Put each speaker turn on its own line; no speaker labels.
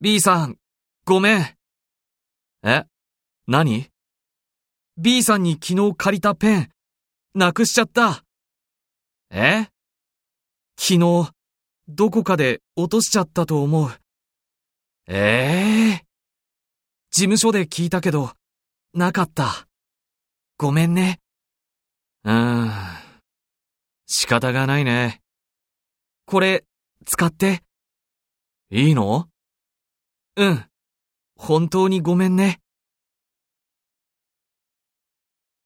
B さん、ごめん。
え？何
?B さんに昨日借りたペン、なくしちゃった。
え？
昨日、どこかで落としちゃったと思う。
え？え
事務所で聞いたけど、なかった。ごめんね。
うーん。仕方がないね。
これ、使って。
いいの？
うん。本当にごめんね。